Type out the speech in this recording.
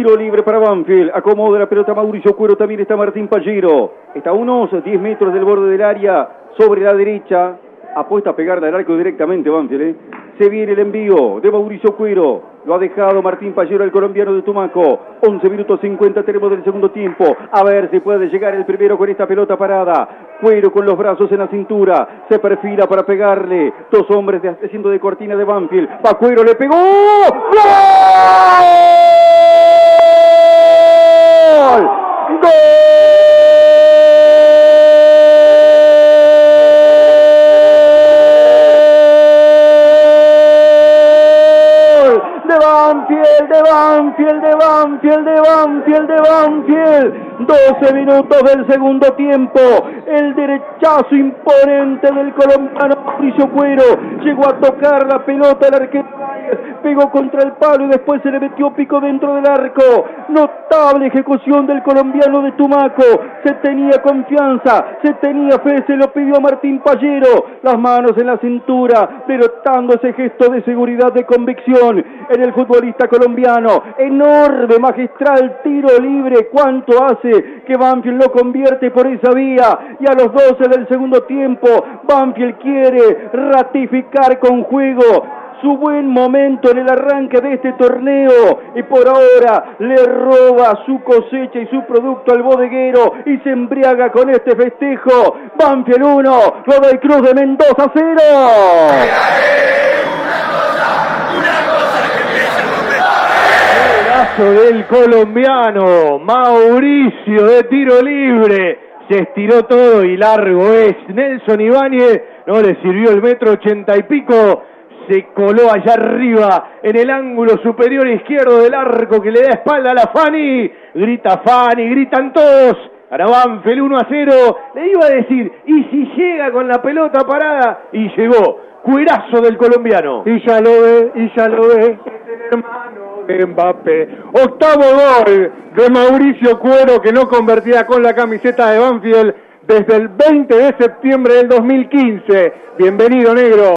Tiro libre para Banfield. Acomoda la pelota Mauricio Cuero. También está Martín Pallero. Está a unos 10 metros del borde del área. Sobre la derecha. Apuesta a pegarle al arco directamente Banfield. ¿eh? Se viene el envío de Mauricio Cuero. Lo ha dejado Martín Pallero, el colombiano de Tumaco. 11 minutos 50 tenemos del segundo tiempo. A ver si puede llegar el primero con esta pelota parada. Cuero con los brazos en la cintura. Se perfila para pegarle. Dos hombres de, haciendo de cortina de Banfield. Va Cuero, le pegó. ¡Gol! Banfield, de Banfield, de Banfield, de Banfield, de Banfield. 12 minutos del segundo tiempo. El derechazo imponente del colombiano Mauricio Cuero. Llegó a tocar la pelota al arquero pegó contra el palo y después se le metió pico dentro del arco. Notable ejecución del colombiano de Tumaco. Se tenía confianza, se tenía fe, se lo pidió Martín Pallero. Las manos en la cintura, derrotando ese gesto de seguridad, de convicción en el futbolista colombiano. Enorme, magistral tiro libre. ¿Cuánto hace que Banfield lo convierte por esa vía? Y a los 12 del segundo tiempo, Banfield quiere ratificar con juego su buen momento en el arranque de este torneo y por ahora le roba su cosecha y su producto al bodeguero y se embriaga con este festejo. Banfield 1, Godoy Cruz de Mendoza 0. del colombiano Mauricio de tiro libre se estiró todo y largo es Nelson Ibáñez no le sirvió el metro ochenta y pico se coló allá arriba en el ángulo superior izquierdo del arco que le da espalda a la Fanny. Grita Fanny, gritan todos. Para Banfield 1 a 0. Le iba a decir, ¿y si llega con la pelota parada? Y llegó. Cuerazo del colombiano. Y ya lo ve, y ya lo ve. Es el hermano de Mbappé. Octavo gol de Mauricio Cuero que no convertía con la camiseta de Banfield desde el 20 de septiembre del 2015. Bienvenido, negro.